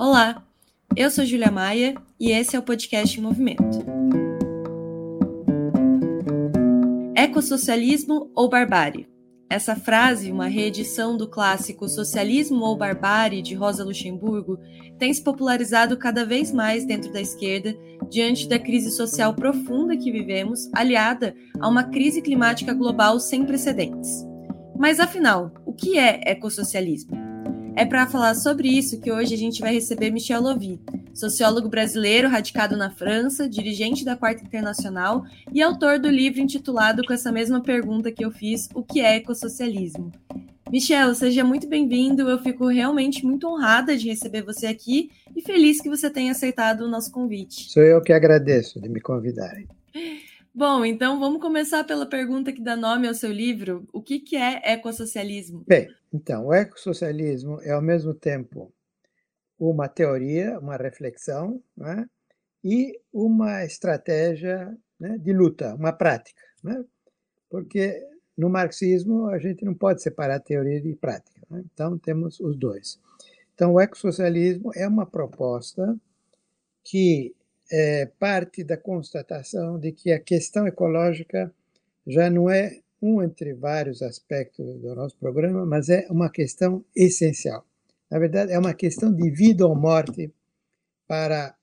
Olá, eu sou Julia Maia e esse é o podcast em Movimento. Ecossocialismo ou barbárie? Essa frase, uma reedição do clássico Socialismo ou Barbárie de Rosa Luxemburgo, tem se popularizado cada vez mais dentro da esquerda diante da crise social profunda que vivemos, aliada a uma crise climática global sem precedentes. Mas afinal, o que é ecossocialismo? É para falar sobre isso que hoje a gente vai receber Michel Lovy, sociólogo brasileiro radicado na França, dirigente da Quarta Internacional e autor do livro intitulado com essa mesma pergunta que eu fiz, O que é ecossocialismo? Michel, seja muito bem-vindo. Eu fico realmente muito honrada de receber você aqui e feliz que você tenha aceitado o nosso convite. Sou eu que agradeço de me convidarem. Bom, então vamos começar pela pergunta que dá nome ao seu livro. O que, que é ecossocialismo? Bem, então, o ecossocialismo é ao mesmo tempo uma teoria, uma reflexão né, e uma estratégia né, de luta, uma prática. Né? Porque no marxismo a gente não pode separar teoria de prática. Né? Então temos os dois. Então o ecossocialismo é uma proposta que é, parte da constatação de que a questão ecológica já não é um entre vários aspectos do nosso programa, mas é uma questão essencial. Na verdade, é uma questão de vida ou morte para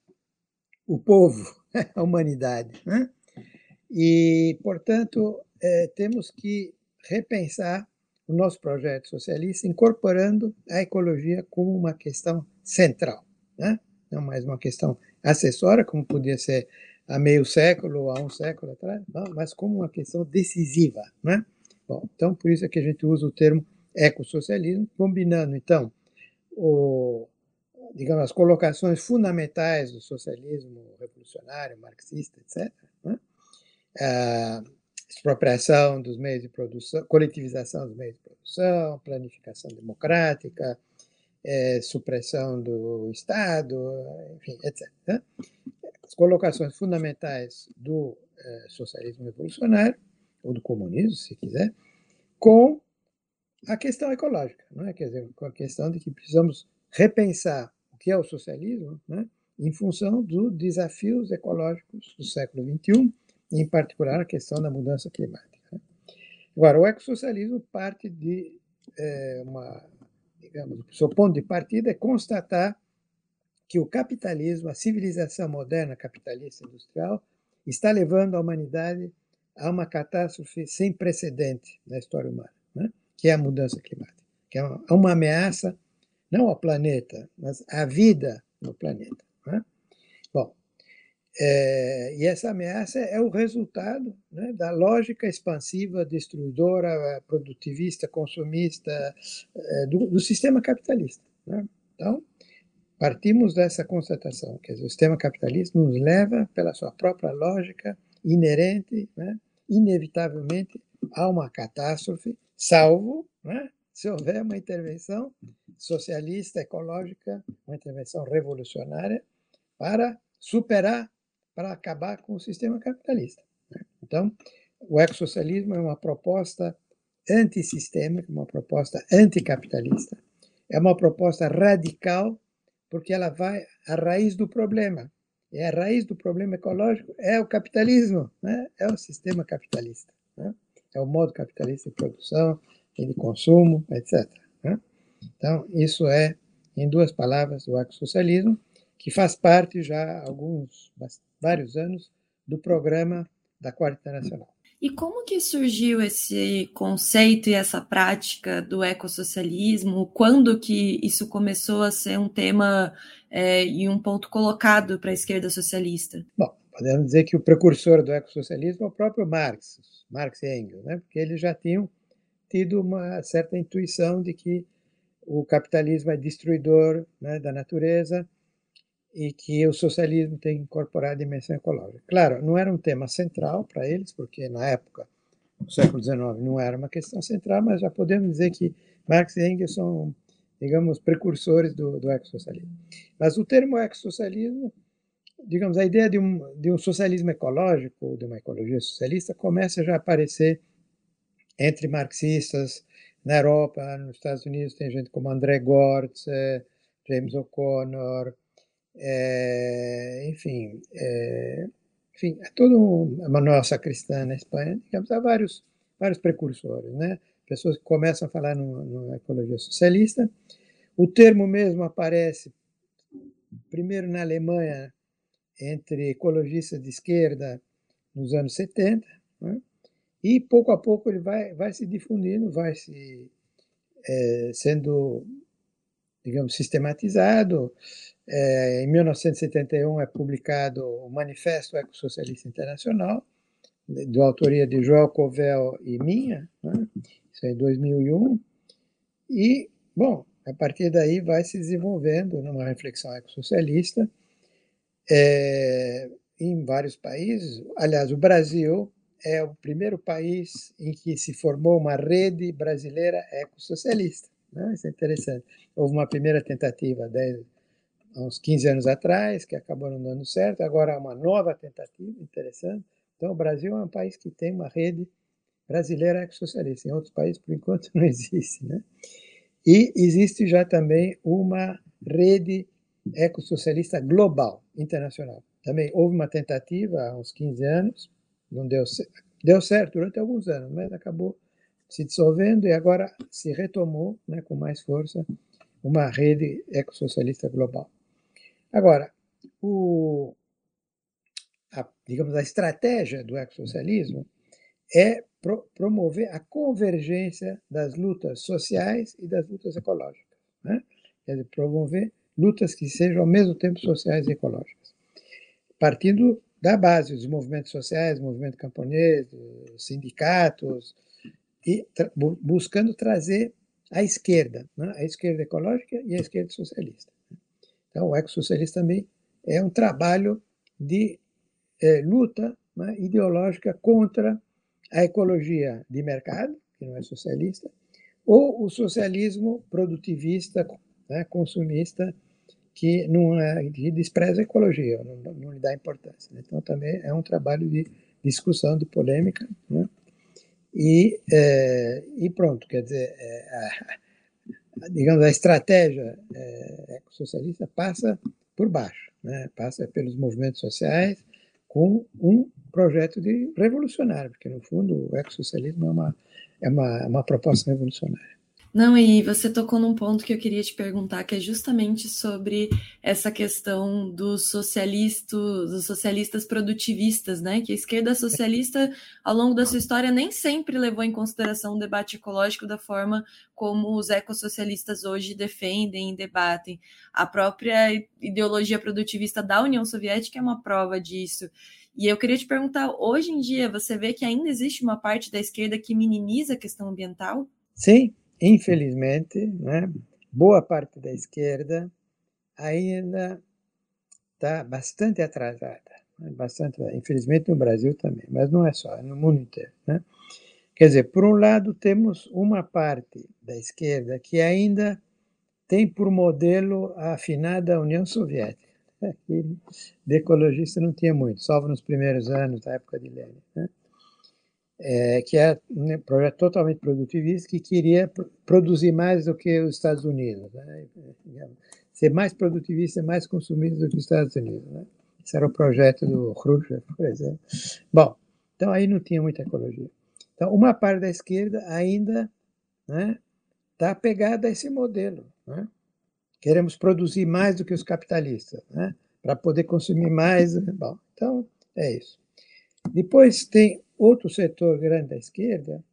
o povo, a humanidade. Né? E, portanto, é, temos que repensar o nosso projeto socialista, incorporando a ecologia como uma questão central, né? não mais uma questão acessória, como podia ser há meio século ou há um século atrás, não, mas como uma questão decisiva. Né? Bom, então, por isso é que a gente usa o termo ecossocialismo, combinando, então, o, digamos, as colocações fundamentais do socialismo revolucionário, marxista, etc., né? a expropriação dos meios de produção, coletivização dos meios de produção, planificação democrática, é, supressão do Estado, enfim, etc. Né? As colocações fundamentais do é, socialismo revolucionário, ou do comunismo, se quiser, com a questão ecológica, não é? quer dizer, com a questão de que precisamos repensar o que é o socialismo né? em função dos desafios ecológicos do século XXI, em particular a questão da mudança climática. Né? Agora, o ecossocialismo parte de é, uma digamos, o seu ponto de partida é constatar que o capitalismo, a civilização moderna capitalista industrial, está levando a humanidade a uma catástrofe sem precedente na história humana, né? que é a mudança climática, que é uma, uma ameaça não ao planeta, mas à vida no planeta. Né? É, e essa ameaça é o resultado né, da lógica expansiva, destruidora, produtivista, consumista é, do, do, sistema capitalista. Né? Então, partimos dessa constatação, que o sistema capitalista nos leva, pela sua própria lógica inerente, né, inevitavelmente, a uma catástrofe, salvo né, se houver uma intervenção socialista, ecológica, uma intervenção revolucionária para superar para acabar com o sistema capitalista. Né? Então, o ecossocialismo é uma proposta antissistêmica, uma proposta anticapitalista, é uma proposta radical, porque ela vai à raiz do problema. E a raiz do problema ecológico é o capitalismo, né? é o sistema capitalista. Né? É o modo capitalista de produção e de consumo, etc. Né? Então, isso é, em duas palavras, o ecossocialismo, que faz parte já alguns vários anos do programa da Quarta Internacional. E como que surgiu esse conceito e essa prática do ecossocialismo? Quando que isso começou a ser um tema é, e um ponto colocado para a esquerda socialista? Bom, podemos dizer que o precursor do ecossocialismo é o próprio Marx, Marx e Engels, né? porque eles já tinham tido uma certa intuição de que o capitalismo é destruidor né, da natureza, e que o socialismo tem que incorporar a dimensão ecológica. Claro, não era um tema central para eles, porque na época, no século XIX, não era uma questão central, mas já podemos dizer que Marx e Engels são, digamos, precursores do, do ecossocialismo. Mas o termo ecossocialismo, digamos, a ideia de um, de um socialismo ecológico, de uma ecologia socialista, começa já a aparecer entre marxistas na Europa, nos Estados Unidos, tem gente como André Gortz, eh, James O'Connor, é, enfim, é, enfim, é todo um, Manuel Sacristã na Espanha, digamos, há vários, vários precursores, né? Pessoas que começam a falar numa ecologia socialista. O termo mesmo aparece primeiro na Alemanha entre ecologistas de esquerda nos anos 70, né? e pouco a pouco ele vai, vai se difundindo, vai se é, sendo, digamos, sistematizado. É, em 1971 é publicado o Manifesto Ecossocialista Internacional, de autoria de Joel Covel e minha, né? isso é em 2001, e, bom, a partir daí vai se desenvolvendo numa reflexão ecossocialista é, em vários países. Aliás, o Brasil é o primeiro país em que se formou uma rede brasileira ecossocialista. Né? Isso é interessante. Houve uma primeira tentativa dez, há uns 15 anos atrás, que acabou não dando certo, agora há uma nova tentativa interessante. Então, o Brasil é um país que tem uma rede brasileira ecossocialista. Em outros países, por enquanto, não existe. Né? E existe já também uma rede ecossocialista global, internacional. Também houve uma tentativa há uns 15 anos, não deu, deu certo durante alguns anos, mas acabou se dissolvendo e agora se retomou né, com mais força uma rede ecossocialista global. Agora, o, a, digamos, a estratégia do ecossocialismo é pro, promover a convergência das lutas sociais e das lutas ecológicas. Né? Quer dizer, promover lutas que sejam ao mesmo tempo sociais e ecológicas. Partindo da base dos movimentos sociais, movimento camponês, sindicatos, e tra buscando trazer a esquerda, né? a esquerda ecológica e a esquerda socialista. Então, o ecossocialista também é um trabalho de é, luta né, ideológica contra a ecologia de mercado, que não é socialista, ou o socialismo produtivista, né, consumista, que não é, que despreza a ecologia, não, não lhe dá importância. Né? Então também é um trabalho de discussão, de polêmica, né? e, é, e pronto, quer dizer, é, digamos, a estratégia é, socialista passa por baixo, né? passa pelos movimentos sociais com um projeto de revolucionário, porque no fundo o ecossocialismo é uma, é uma, uma proposta revolucionária. Não, e você tocou num ponto que eu queria te perguntar, que é justamente sobre essa questão dos socialistas, dos socialistas produtivistas, né? Que a esquerda socialista, ao longo da sua história, nem sempre levou em consideração o debate ecológico da forma como os ecossocialistas hoje defendem e debatem. A própria ideologia produtivista da União Soviética é uma prova disso. E eu queria te perguntar, hoje em dia, você vê que ainda existe uma parte da esquerda que minimiza a questão ambiental? Sim, infelizmente, né, boa parte da esquerda ainda está bastante atrasada. Né, bastante, infelizmente no Brasil também, mas não é só, é no mundo inteiro. Né? Quer dizer, por um lado, temos uma parte da esquerda que ainda tem por modelo a afinada União Soviética. Aqui, de ecologista não tinha muito, salvo nos primeiros anos da época de Lenin. Né? É, que é um projeto totalmente produtivista que queria produzir mais do que os Estados Unidos, né? ser mais produtivista, mais consumista do que os Estados Unidos. Né? Esse era o projeto do Khrushchev, por exemplo. Bom, então aí não tinha muita ecologia. Então, uma parte da esquerda ainda está né, tá apegada a esse modelo. Né? Queremos produzir mais do que os capitalistas, né? para poder consumir mais. Bom, então é isso. Depois tem outro setor grande da esquerda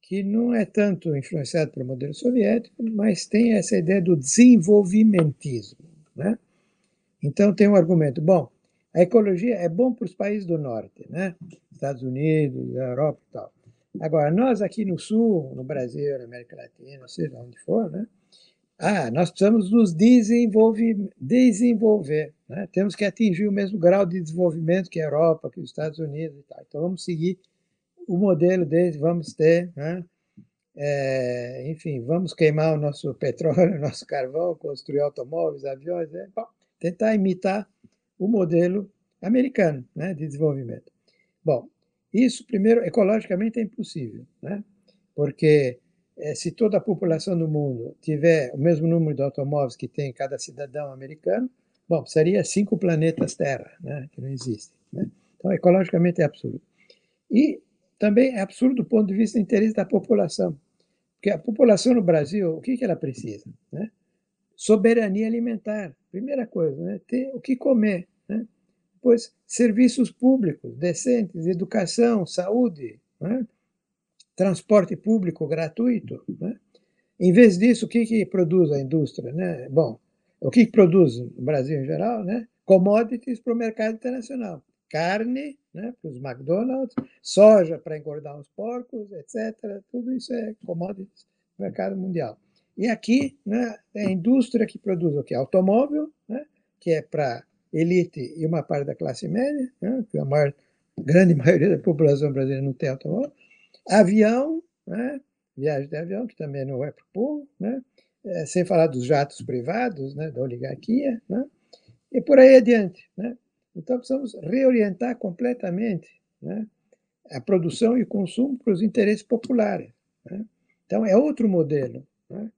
que não é tanto influenciado pelo modelo soviético, mas tem essa ideia do desenvolvimentismo. Né? Então tem um argumento, bom, a ecologia é bom para os países do norte, né? Estados Unidos, Europa e tal. Agora, nós aqui no Sul, no Brasil, na América Latina, seja onde for, né? Ah, nós precisamos nos desenvolver, desenvolver né? temos que atingir o mesmo grau de desenvolvimento que a Europa, que os Estados Unidos e tal. Então vamos seguir o modelo deles, vamos ter, né? é, enfim, vamos queimar o nosso petróleo, o nosso carvão, construir automóveis, aviões, né? Bom, tentar imitar o modelo americano né, de desenvolvimento. Bom, isso, primeiro, ecologicamente é impossível, né? porque se toda a população do mundo tiver o mesmo número de automóveis que tem cada cidadão americano, bom, seria cinco planetas Terra, né, que não existem. Né? Então, ecologicamente é absurdo. E também é absurdo do ponto de vista do interesse da população. Porque a população no Brasil, o que, que ela precisa? Né? Soberania alimentar, primeira coisa, né? ter o que comer. Né? Depois, serviços públicos decentes, educação, saúde, né? Transporte público gratuito. Né? Em vez disso, o que, que produz a indústria? Né? Bom, o que, que produz no Brasil em geral? Né? Commodities para o mercado internacional. Carne né, para os McDonald's, soja para engordar os porcos, etc. Tudo isso é commodities no mercado mundial. E aqui, né, é a indústria que produz o que? Automóvel, né, que é para elite e uma parte da classe média, né, que a maior, grande maioria da população brasileira não tem automóvel, Avião, né? viagem de avião, que também não é para o povo, né? É, sem falar dos jatos privados, né? da oligarquia, né? e por aí adiante. Né? Então, precisamos reorientar completamente né? a produção e o consumo para os interesses populares. Né? Então, é outro modelo. Né?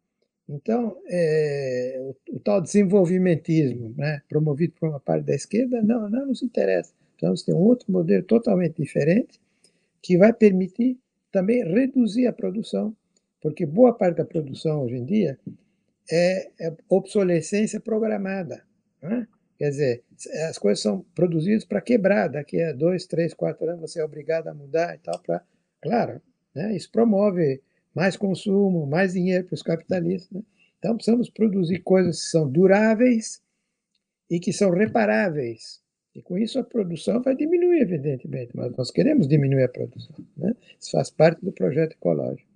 Então, é, o, o, tal desenvolvimentismo né? promovido por uma parte da esquerda não, não nos interessa. Precisamos ter um outro modelo totalmente diferente que vai permitir também reduzir a produção, porque boa parte da produção hoje em dia é, é obsolescência programada. Né? Quer dizer, as coisas são produzidas para quebrar. Daqui a dois, três, quatro anos você é obrigado a mudar e tal. Pra, claro, né? isso promove mais consumo, mais dinheiro para os capitalistas. Né? Então precisamos produzir coisas que são duráveis e que são reparáveis. E com isso a produção vai diminuir, evidentemente, mas nós queremos diminuir a produção. Né? Isso faz parte do projeto ecológico.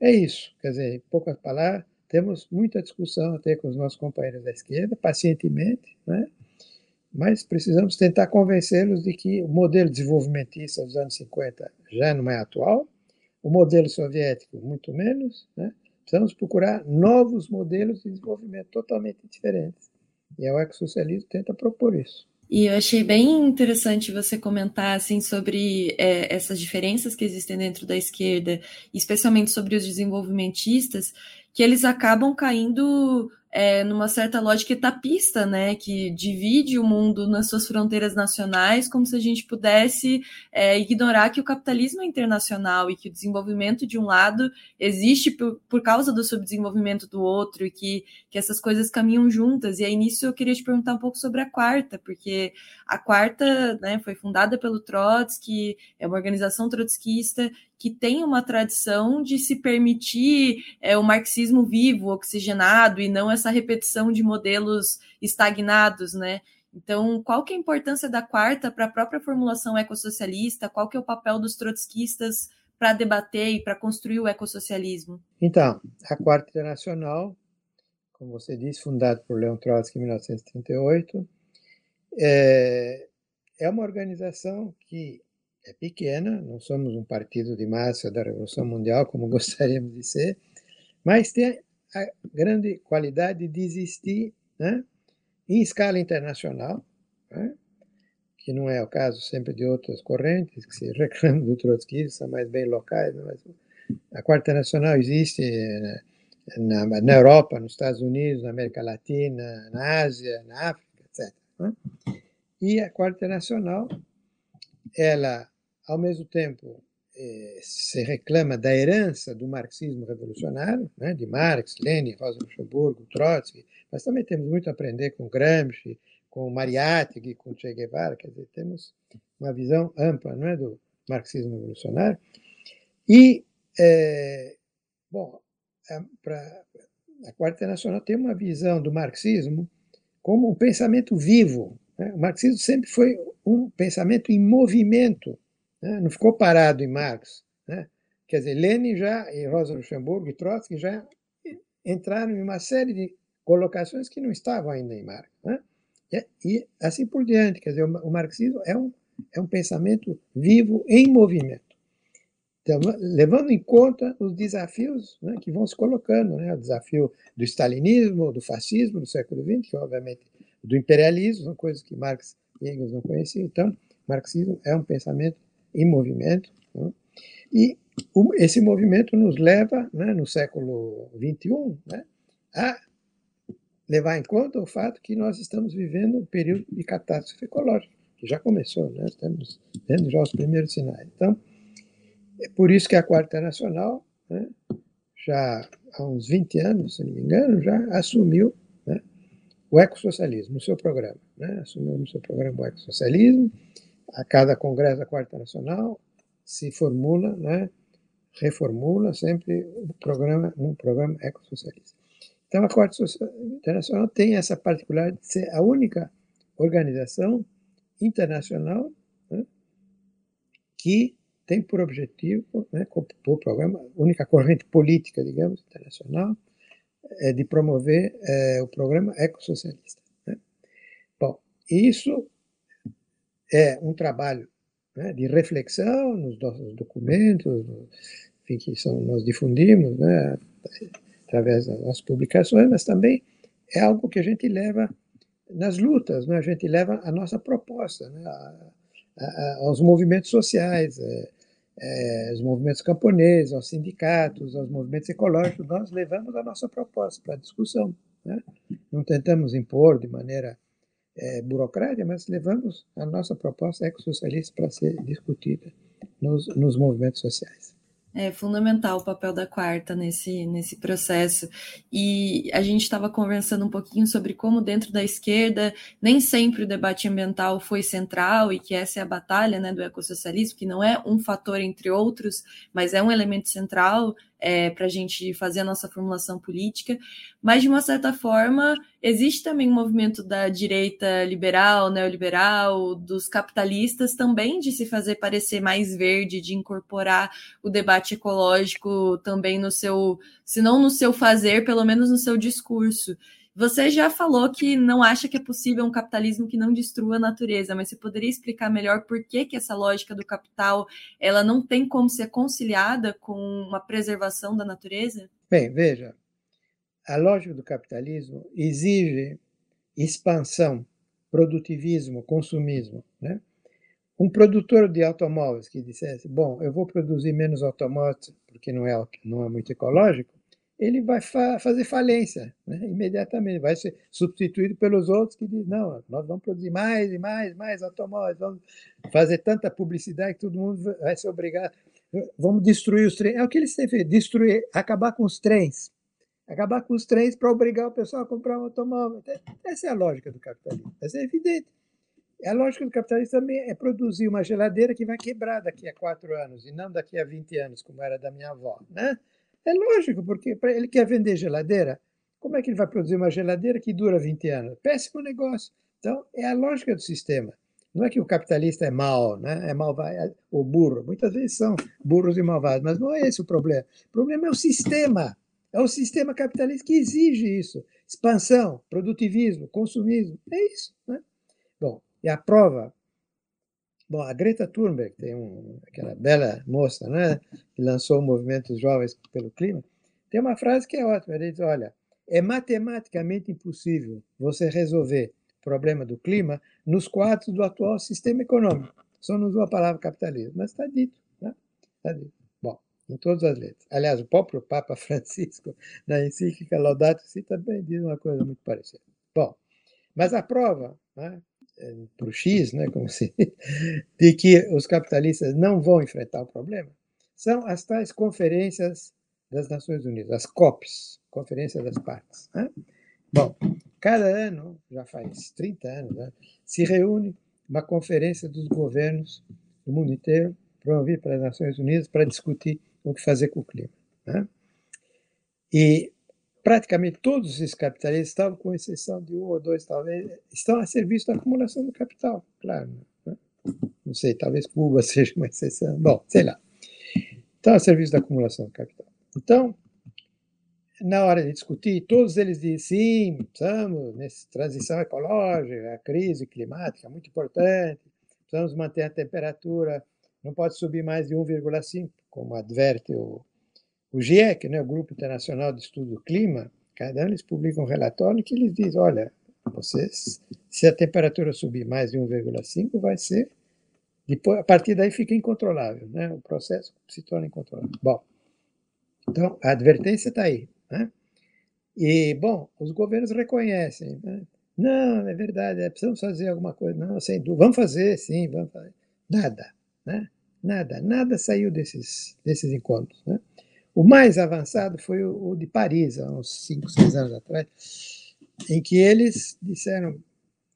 É isso, quer dizer, em poucas palavras, temos muita discussão até com os nossos companheiros da esquerda, pacientemente, né? mas precisamos tentar convencê-los de que o modelo desenvolvimentista dos anos 50 já não é atual, o modelo soviético muito menos, né? precisamos procurar novos modelos de desenvolvimento totalmente diferentes. E o ecossocialismo tenta propor isso. E eu achei bem interessante você comentar assim sobre é, essas diferenças que existem dentro da esquerda, especialmente sobre os desenvolvimentistas, que eles acabam caindo é, numa certa lógica etapista, né, que divide o mundo nas suas fronteiras nacionais, como se a gente pudesse é, ignorar que o capitalismo é internacional e que o desenvolvimento de um lado existe por, por causa do subdesenvolvimento do outro e que, que essas coisas caminham juntas. E aí nisso eu queria te perguntar um pouco sobre a quarta, porque a quarta né, foi fundada pelo Trotsky, é uma organização trotskista que tem uma tradição de se permitir é, o marxismo vivo, oxigenado, e não essa repetição de modelos estagnados, né? Então, qual que é a importância da quarta para a própria formulação ecossocialista? Qual que é o papel dos trotskistas para debater e para construir o ecossocialismo? Então, a Quarta Internacional, como você disse, fundada por Leon Trotsky em 1938, é, é uma organização que é pequena, não somos um partido de massa da Revolução Mundial, como gostaríamos de ser, mas tem a grande qualidade de existir né, em escala internacional, né, que não é o caso sempre de outras correntes que se reclamam do trotskismo, são mais bem locais, né, mas a Quarta Nacional existe né, na, na, Europa, nos Estados Unidos, na América Latina, na Ásia, na África, etc. Né. E a Quarta Nacional, ela ao mesmo tempo, eh, se reclama da herança do marxismo revolucionário, né, de Marx, Lenin, Rosa Luxemburgo, Trotsky, mas também temos muito a aprender com Gramsci, com Mariátegui, com Che Guevara, quer dizer, temos uma visão ampla não é, do marxismo revolucionário. E, é, bom, a, Quarta Internacional tem uma visão do marxismo como um pensamento vivo. Né? O marxismo sempre foi um pensamento em movimento, né? não ficou parado em Marx. Né? Quer dizer, Lenin já, e Rosa Luxemburgo e Trotsky já entraram em uma série de colocações que não estavam ainda em Marx. Né? E, e, assim por diante. Quer dizer, o, o marxismo é um, é um pensamento vivo em movimento. Então, levando em conta os desafios né, que vão se colocando, né, o desafio do stalinismo, do fascismo do século XX, que obviamente do imperialismo, são coisas que Marx e Engels não conheciam. Então, marxismo é um pensamento em movimento. Né? E esse movimento nos leva, né, no século XXI, né, a levar em conta o fato que nós estamos vivendo um período de catástrofe ecológica, que já começou, né, estamos vendo já os primeiros sinais. Então, é por isso que a Quarta Nacional, né, já há uns 20 anos, se não me engano, já assumiu né, o ecossocialismo no seu programa. Né, assumiu no seu programa o ecossocialismo. A cada congresso da Quarta Nacional se formula, né, reformula sempre o programa, um programa ecossocialista. Então, a Quarta Internacional tem essa particularidade de ser a única organização internacional né, que tem por objetivo, né, por programa, única corrente política, digamos, internacional, é de promover é, o programa ecossocialista. Né? Bom, isso é um trabalho né, de reflexão nos nossos documentos, enfim, que são, nós difundimos né, através das nossas publicações, mas também é algo que a gente leva nas lutas, né? a gente leva a nossa proposta né? a, a, aos movimentos sociais, é, é, os movimentos camponeses, aos sindicatos, aos movimentos ecológicos, nós levamos a nossa proposta para discussão. Né? Não tentamos impor de maneira é, burocrática, mas levamos a nossa proposta ecossocialista para ser discutida nos, nos movimentos sociais. É fundamental o papel da quarta nesse, nesse processo. E a gente estava conversando um pouquinho sobre como, dentro da esquerda, nem sempre o debate ambiental foi central e que essa é a batalha né, do ecossocialismo, que não é um fator entre outros, mas é um elemento central é, para a gente fazer a nossa formulação política, mas de uma certa forma existe também um movimento da direita liberal, neoliberal, dos capitalistas também de se fazer parecer mais verde, de incorporar o debate ecológico também no seu, se não no seu fazer, pelo menos no seu discurso. Você já falou que não acha que é possível um capitalismo que não destrua a natureza, mas você poderia explicar melhor por que, que essa lógica do capital ela não tem como ser conciliada com uma preservação da natureza? Bem, veja, a lógica do capitalismo exige expansão, produtivismo, consumismo, né? Um produtor de automóveis que dissesse, bom, eu vou produzir menos automóveis porque não é, não é muito ecológico, ele vai fa fazer falência né? imediatamente, vai ser substituído pelos outros que dizem, não, nós vamos produzir mais e mais, mais automóveis, vamos fazer tanta publicidade que todo mundo vai ser obrigado, vamos destruir os trens. É o que eles têm feito, destruir, acabar com os trens, acabar com os trens para obrigar o pessoal a comprar um automóvel. Essa é a lógica do capitalismo, essa é evidente. A lógica do capitalismo também é produzir uma geladeira que vai quebrar daqui a quatro anos e não daqui a 20 anos, como era da minha avó, né? É lógico, porque ele quer vender geladeira. Como é que ele vai produzir uma geladeira que dura 20 anos? Péssimo negócio. Então, é a lógica do sistema. Não é que o capitalista é mau, né? é malvado, ou burro. Muitas vezes são burros e malvados, mas não é esse o problema. O problema é o sistema. É o sistema capitalista que exige isso. Expansão, produtivismo, consumismo. É isso. Né? Bom, e a prova Bom, a Greta Thunberg, tem um, aquela bela moça, né, que lançou o movimento Jovens pelo Clima, tem uma frase que é ótima. Ele diz: olha, é matematicamente impossível você resolver o problema do clima nos quadros do atual sistema econômico. Só não usou a palavra capitalismo, mas está dito. Né? Está dito. Bom, em todas as letras. Aliás, o próprio Papa Francisco, na encíclica Laudato Si, também diz uma coisa muito parecida. Bom, mas a prova né, para o X, né, como se, de que os capitalistas não vão enfrentar o problema, são as tais conferências das Nações Unidas, as COPs, Conferência das Partes. Né? Bom, cada ano, já faz 30 anos, né, se reúne uma conferência dos governos do mundo inteiro, promovida pelas Nações Unidas, para discutir o que fazer com o clima. Né? E praticamente todos esses capitalistas estavam, com exceção de um ou dois, talvez, estão a serviço da acumulação do capital, claro. Né? Não sei, talvez Cuba seja uma exceção. Bom, sei lá. Estão a serviço da acumulação do capital. Então, na hora de discutir, todos eles dizem sim, precisamos nessa transição ecológica, a crise climática é muito importante, precisamos manter a temperatura, não pode subir mais de 1,5, como adverte o o GIEC, né, o Grupo Internacional de Estudo do Clima, cada ano eles publicam um relatório que eles diz, olha, vocês, se a temperatura subir mais de 1,5, vai ser Depois, a partir daí fica incontrolável, né? o processo se torna incontrolável. Bom, então a advertência está aí. Né? E, bom, os governos reconhecem. Né? Não, é verdade, é, precisamos fazer alguma coisa. Não, sem dúvida. Vamos fazer, sim, vamos fazer. Nada, né? Nada, nada saiu desses, desses encontros. Né? O mais avançado foi o, o de Paris, há uns 5, 6 anos atrás, em que eles disseram: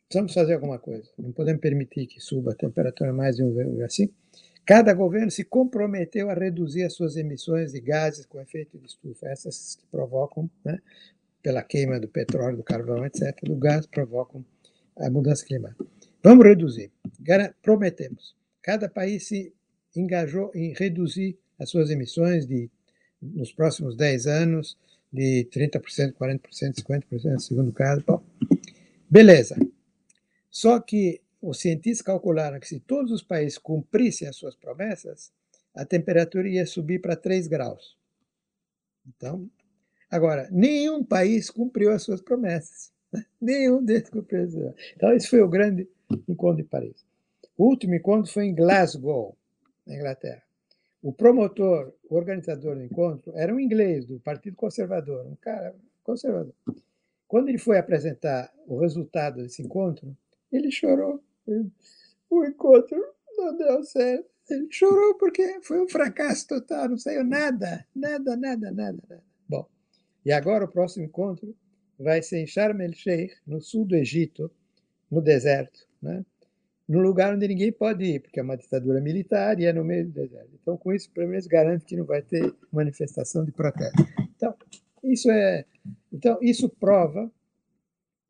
precisamos fazer alguma coisa, não podemos permitir que suba a temperatura mais de um assim. Cada governo se comprometeu a reduzir as suas emissões de gases com efeito de estufa, essas que provocam, né, pela queima do petróleo, do carvão, etc., do gás, provocam a mudança climática. Vamos reduzir, prometemos. Cada país se engajou em reduzir as suas emissões de, nos próximos 10 anos de 30%, 40%, 50%, segundo caso. Bom, beleza. Só que os cientistas calcularam que se todos os países cumprissem as suas promessas, a temperatura ia subir para 3 graus. Então, agora, nenhum país cumpriu as suas promessas. Né? Nenhum deles cumpriu as suas Então, esse foi o grande encontro de Paris. O último encontro foi em Glasgow, na Inglaterra. O promotor, o organizador do encontro, era um inglês do Partido Conservador, um cara conservador. Quando ele foi apresentar o resultado desse encontro, ele chorou. O encontro não deu certo. Ele chorou porque foi um fracasso total, não saiu nada, nada, nada, nada, nada. Bom, e agora o próximo encontro vai ser em Sharm el-Sheikh, no sul do Egito, no deserto, né? No lugar onde ninguém pode ir, porque é uma ditadura militar e é no meio do deserto. Então, com isso, pelo menos garante que não vai ter manifestação de protesto. Então, isso é, então isso prova,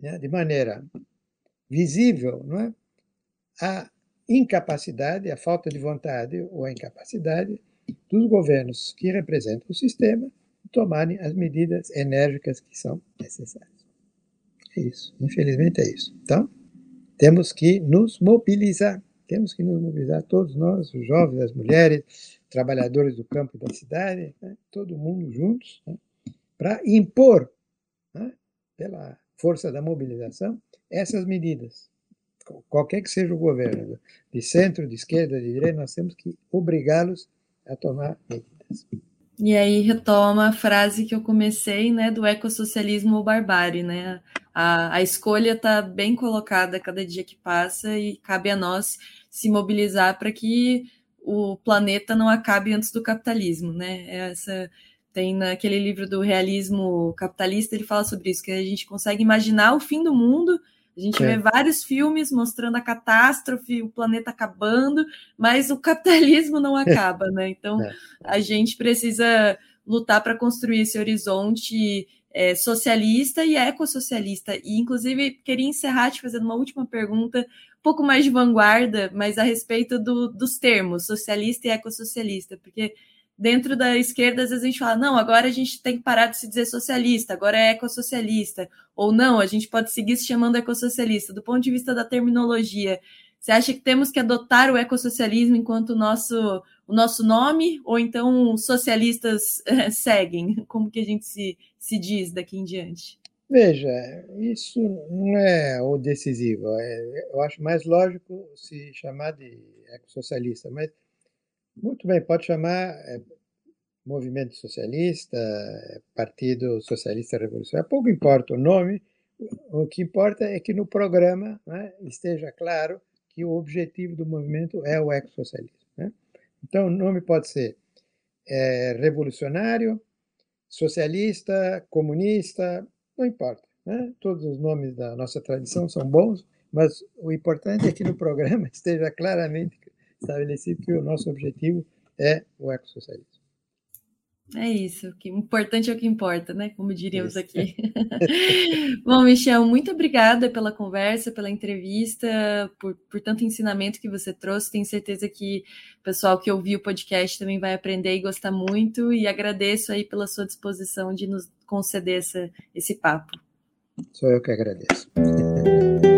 né, de maneira visível, não é, a incapacidade, a falta de vontade ou a incapacidade dos governos que representam o sistema tomarem as medidas enérgicas que são necessárias. É isso. Infelizmente é isso. Então, temos que nos mobilizar, temos que nos mobilizar, todos nós, os jovens, as mulheres, trabalhadores do campo e da cidade, né, todo mundo juntos, né, para impor, né, pela força da mobilização, essas medidas. Qualquer que seja o governo, de centro, de esquerda, de direita, nós temos que obrigá-los a tomar medidas. E aí retoma a frase que eu comecei, né, do ecossocialismo ou barbárie, né? A, a escolha está bem colocada cada dia que passa e cabe a nós se mobilizar para que o planeta não acabe antes do capitalismo, né? Essa tem naquele livro do realismo capitalista, ele fala sobre isso, que a gente consegue imaginar o fim do mundo, a gente é. vê vários filmes mostrando a catástrofe, o planeta acabando, mas o capitalismo não acaba, né? Então é. a gente precisa lutar para construir esse horizonte é, socialista e ecossocialista. E, inclusive, queria encerrar te fazendo uma última pergunta, um pouco mais de vanguarda, mas a respeito do, dos termos socialista e ecossocialista, porque dentro da esquerda, às vezes a gente fala, não, agora a gente tem que parar de se dizer socialista, agora é ecossocialista. Ou não, a gente pode seguir se chamando ecossocialista. Do ponto de vista da terminologia, você acha que temos que adotar o ecossocialismo enquanto nosso, o nosso nome, ou então socialistas é, seguem? Como que a gente se, se diz daqui em diante? Veja, isso não é o decisivo. É, eu acho mais lógico se chamar de ecossocialista, mas muito bem, pode chamar é, Movimento Socialista, Partido Socialista Revolucionário, pouco importa o nome, o que importa é que no programa né, esteja claro que o objetivo do movimento é o ecossocialismo. Então, o nome pode ser é, revolucionário, socialista, comunista, não importa. Né? Todos os nomes da nossa tradição são bons, mas o importante é que no programa esteja claramente estabelecido que o nosso objetivo é o ecossocialismo. É isso, o que importante é o que importa, né? Como diríamos isso. aqui. Bom, Michel, muito obrigada pela conversa, pela entrevista, por, por tanto ensinamento que você trouxe. Tenho certeza que o pessoal que ouviu o podcast também vai aprender e gostar muito. E agradeço aí pela sua disposição de nos conceder essa, esse papo. Sou eu que agradeço.